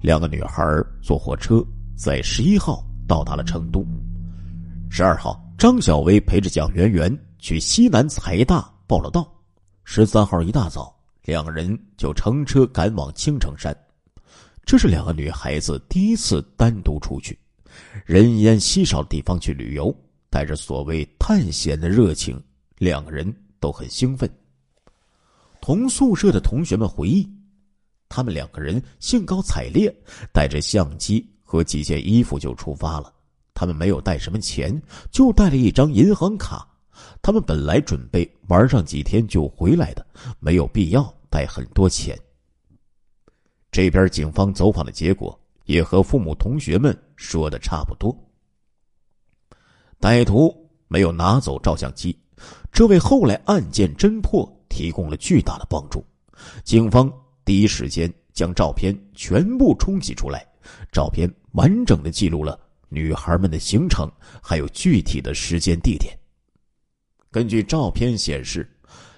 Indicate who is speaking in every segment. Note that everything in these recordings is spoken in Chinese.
Speaker 1: 两个女孩坐火车在十一号到达了成都。十二号，张小薇陪着蒋媛媛去西南财大报了到。十三号一大早，两人就乘车赶往青城山。这是两个女孩子第一次单独出去，人烟稀少的地方去旅游，带着所谓探险的热情，两个人都很兴奋。同宿舍的同学们回忆，他们两个人兴高采烈，带着相机和几件衣服就出发了。他们没有带什么钱，就带了一张银行卡。他们本来准备玩上几天就回来的，没有必要带很多钱。这边警方走访的结果也和父母、同学们说的差不多。歹徒没有拿走照相机，这为后来案件侦破提供了巨大的帮助。警方第一时间将照片全部冲洗出来，照片完整的记录了女孩们的行程，还有具体的时间地点。根据照片显示，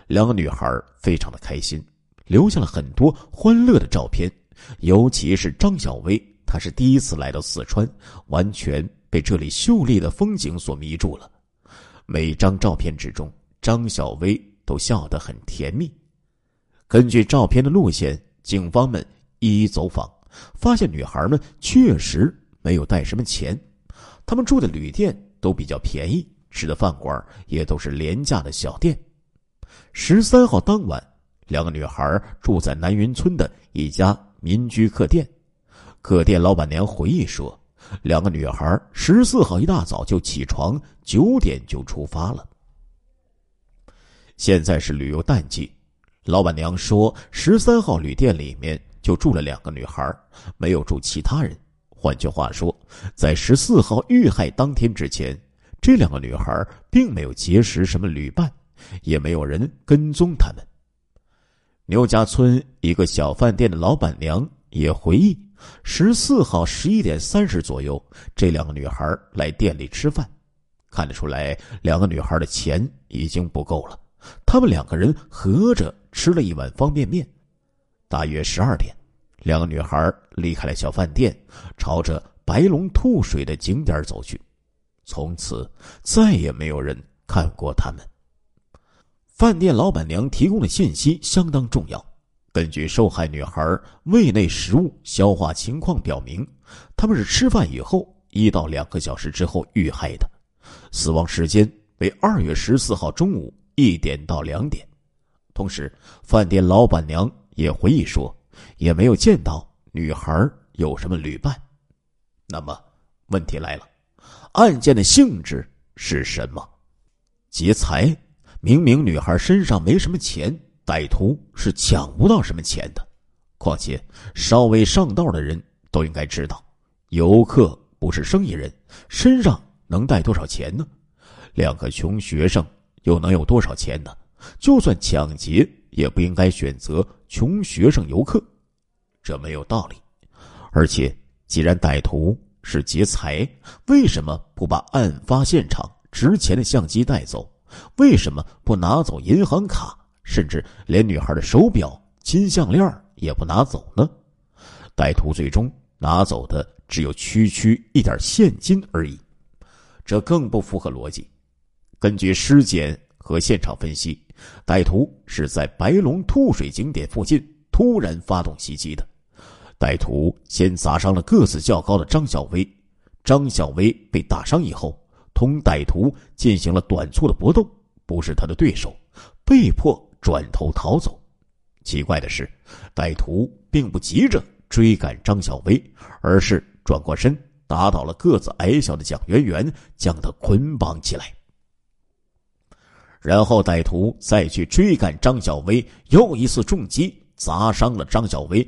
Speaker 1: 两个女孩非常的开心，留下了很多欢乐的照片。尤其是张小薇，她是第一次来到四川，完全被这里秀丽的风景所迷住了。每张照片之中，张小薇都笑得很甜蜜。根据照片的路线，警方们一一走访，发现女孩们确实没有带什么钱，他们住的旅店都比较便宜，吃的饭馆也都是廉价的小店。十三号当晚，两个女孩住在南云村的一家。民居客店，客店老板娘回忆说：“两个女孩十四号一大早就起床，九点就出发了。现在是旅游淡季，老板娘说十三号旅店里面就住了两个女孩，没有住其他人。换句话说，在十四号遇害当天之前，这两个女孩并没有结识什么旅伴，也没有人跟踪他们。”牛家村一个小饭店的老板娘也回忆，十四号十一点三十左右，这两个女孩来店里吃饭，看得出来，两个女孩的钱已经不够了。他们两个人合着吃了一碗方便面。大约十二点，两个女孩离开了小饭店，朝着白龙吐水的景点走去。从此，再也没有人看过他们。饭店老板娘提供的信息相当重要。根据受害女孩胃内食物消化情况表明，他们是吃饭以后一到两个小时之后遇害的，死亡时间为二月十四号中午一点到两点。同时，饭店老板娘也回忆说，也没有见到女孩有什么旅伴。那么，问题来了，案件的性质是什么？劫财？明明女孩身上没什么钱，歹徒是抢不到什么钱的。况且，稍微上道的人都应该知道，游客不是生意人，身上能带多少钱呢？两个穷学生又能有多少钱呢？就算抢劫，也不应该选择穷学生游客，这没有道理。而且，既然歹徒是劫财，为什么不把案发现场值钱的相机带走？为什么不拿走银行卡，甚至连女孩的手表、金项链也不拿走呢？歹徒最终拿走的只有区区一点现金而已，这更不符合逻辑。根据尸检和现场分析，歹徒是在白龙吐水景点附近突然发动袭击的。歹徒先砸伤了个子较高的张小薇，张小薇被打伤以后。同歹徒进行了短促的搏斗，不是他的对手，被迫转头逃走。奇怪的是，歹徒并不急着追赶张小薇，而是转过身打倒了个子矮小的蒋圆圆，将他捆绑起来。然后歹徒再去追赶张小薇，又一次重击砸伤了张小薇。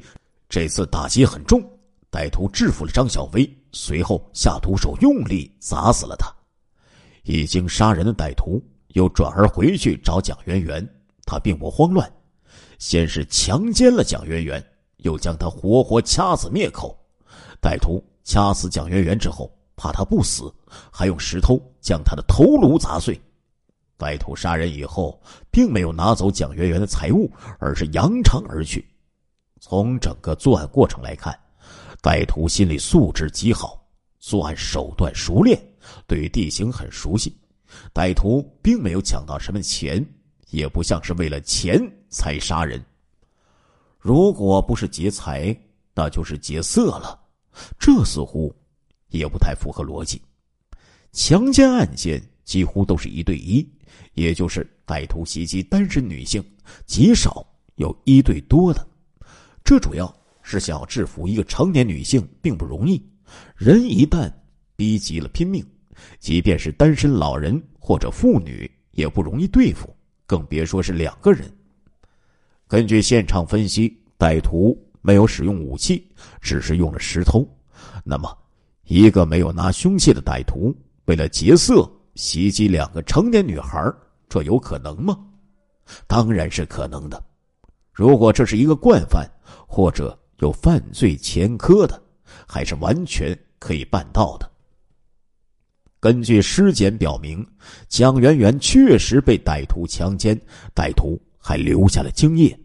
Speaker 1: 这次打击很重，歹徒制服了张小薇，随后下毒手用力砸死了他。已经杀人的歹徒又转而回去找蒋圆圆，他并不慌乱，先是强奸了蒋圆圆，又将她活活掐死灭口。歹徒掐死蒋圆圆之后，怕她不死，还用石头将她的头颅砸碎。歹徒杀人以后，并没有拿走蒋圆圆的财物，而是扬长而去。从整个作案过程来看，歹徒心理素质极好，作案手段熟练，对于地形很熟悉。歹徒并没有抢到什么钱，也不像是为了钱才杀人。如果不是劫财，那就是劫色了。这似乎也不太符合逻辑。强奸案件几乎都是一对一，也就是歹徒袭击单身女性，极少有一对多的。这主要是想要制服一个成年女性，并不容易。人一旦逼急了拼命，即便是单身老人或者妇女也不容易对付，更别说是两个人。根据现场分析，歹徒没有使用武器，只是用了石头。那么，一个没有拿凶器的歹徒为了劫色袭击两个成年女孩，这有可能吗？当然是可能的。如果这是一个惯犯，或者有犯罪前科的，还是完全可以办到的。根据尸检表明，蒋媛媛确实被歹徒强奸，歹徒还留下了精液。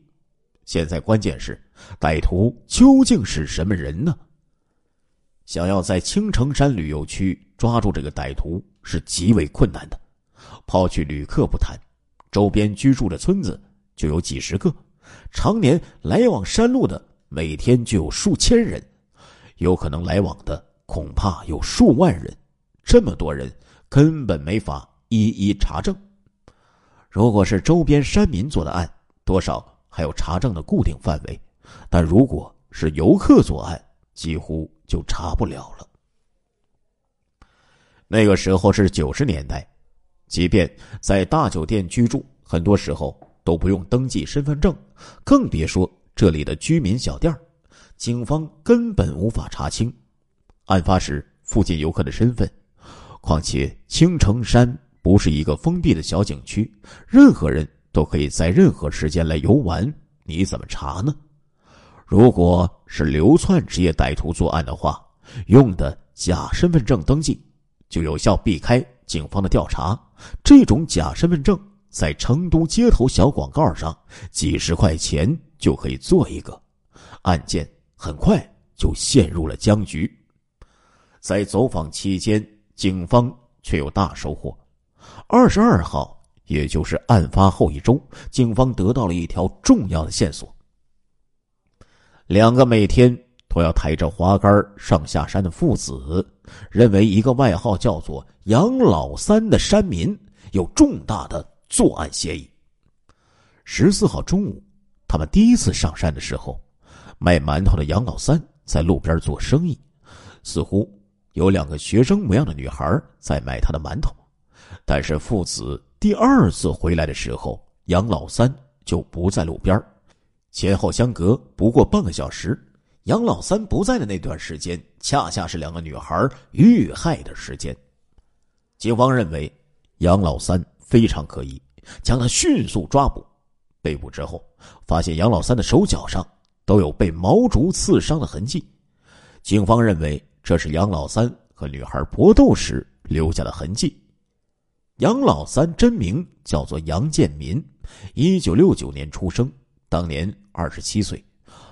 Speaker 1: 现在关键是，歹徒究竟是什么人呢？想要在青城山旅游区抓住这个歹徒是极为困难的。抛去旅客不谈，周边居住的村子就有几十个，常年来往山路的每天就有数千人，有可能来往的恐怕有数万人。这么多人根本没法一一查证。如果是周边山民做的案，多少？还有查证的固定范围，但如果是游客作案，几乎就查不了了。那个时候是九十年代，即便在大酒店居住，很多时候都不用登记身份证，更别说这里的居民小店警方根本无法查清案发时附近游客的身份。况且青城山不是一个封闭的小景区，任何人。都可以在任何时间来游玩，你怎么查呢？如果是流窜职业歹徒作案的话，用的假身份证登记，就有效避开警方的调查。这种假身份证在成都街头小广告上，几十块钱就可以做一个，案件很快就陷入了僵局。在走访期间，警方却有大收获。二十二号。也就是案发后一周，警方得到了一条重要的线索。两个每天我要抬着滑竿上下山的父子，认为一个外号叫做“杨老三”的山民有重大的作案嫌疑。十四号中午，他们第一次上山的时候，卖馒头的杨老三在路边做生意，似乎有两个学生模样的女孩在买他的馒头，但是父子。第二次回来的时候，杨老三就不在路边前后相隔不过半个小时。杨老三不在的那段时间，恰恰是两个女孩遇害的时间。警方认为杨老三非常可疑，将他迅速抓捕。被捕之后，发现杨老三的手脚上都有被毛竹刺伤的痕迹。警方认为这是杨老三和女孩搏斗时留下的痕迹。杨老三真名叫做杨建民，一九六九年出生，当年二十七岁。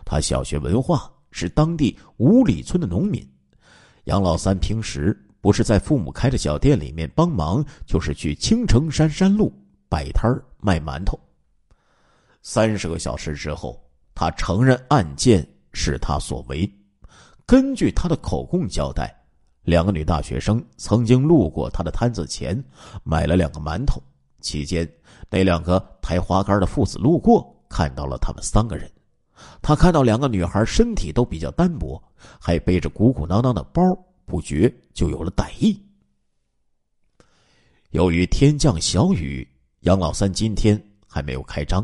Speaker 1: 他小学文化，是当地五里村的农民。杨老三平时不是在父母开的小店里面帮忙，就是去青城山山路摆摊卖馒头。三十个小时之后，他承认案件是他所为。根据他的口供交代。两个女大学生曾经路过他的摊子前，买了两个馒头。期间，那两个抬花杆的父子路过，看到了他们三个人。他看到两个女孩身体都比较单薄，还背着鼓鼓囊囊的包，不觉就有了歹意。由于天降小雨，杨老三今天还没有开张，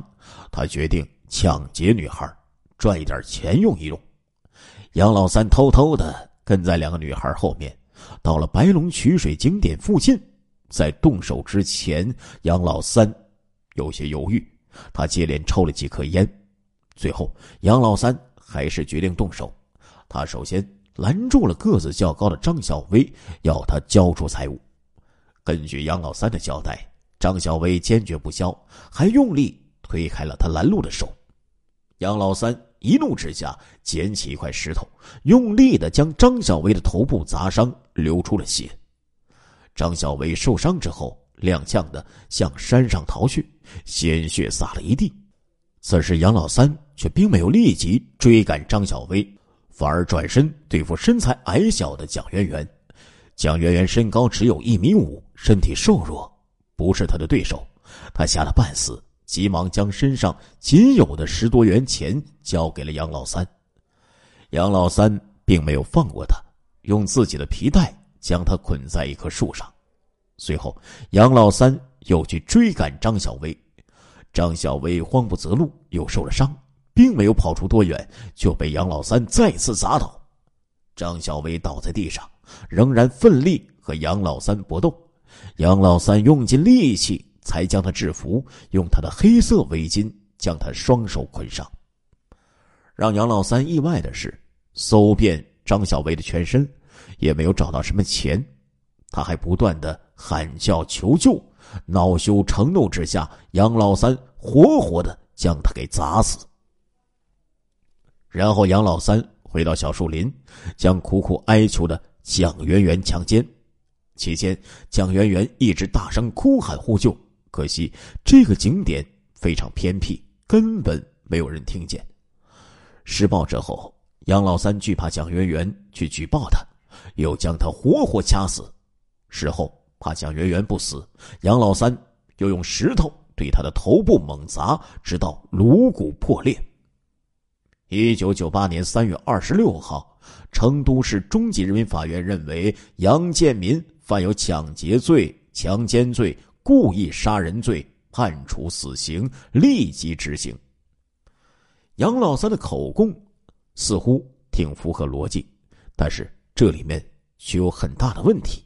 Speaker 1: 他决定抢劫女孩，赚一点钱用一用。杨老三偷偷的。跟在两个女孩后面，到了白龙取水景点附近，在动手之前，杨老三有些犹豫，他接连抽了几颗烟，最后杨老三还是决定动手。他首先拦住了个子较高的张小薇，要他交出财物。根据杨老三的交代，张小薇坚决不交，还用力推开了他拦路的手。杨老三一怒之下捡起一块石头，用力的将张小薇的头部砸伤，流出了血。张小薇受伤之后，踉跄的向山上逃去，鲜血洒了一地。此时杨老三却并没有立即追赶张小薇，反而转身对付身材矮小的蒋圆圆。蒋圆圆身高只有一米五，身体瘦弱，不是他的对手。他吓得半死，急忙将身上仅有的十多元钱交给了杨老三。杨老三并没有放过他，用自己的皮带将他捆在一棵树上。随后，杨老三又去追赶张小薇。张小薇慌不择路，又受了伤，并没有跑出多远，就被杨老三再次砸倒。张小薇倒在地上，仍然奋力和杨老三搏斗。杨老三用尽力气才将他制服，用他的黑色围巾将他双手捆上。让杨老三意外的是，搜遍张小薇的全身，也没有找到什么钱。他还不断的喊叫求救。恼羞成怒之下，杨老三活活的将他给砸死。然后杨老三回到小树林，将苦苦哀求的蒋圆圆强奸。期间，蒋圆圆一直大声哭喊呼救，可惜这个景点非常偏僻，根本没有人听见。施暴之后，杨老三惧怕蒋圆圆去举报他，又将他活活掐死。事后。怕蒋圆圆不死，杨老三又用石头对他的头部猛砸，直到颅骨破裂。一九九八年三月二十六号，成都市中级人民法院认为杨建民犯有抢劫罪、强奸罪、故意杀人罪，判处死刑，立即执行。杨老三的口供似乎挺符合逻辑，但是这里面却有很大的问题。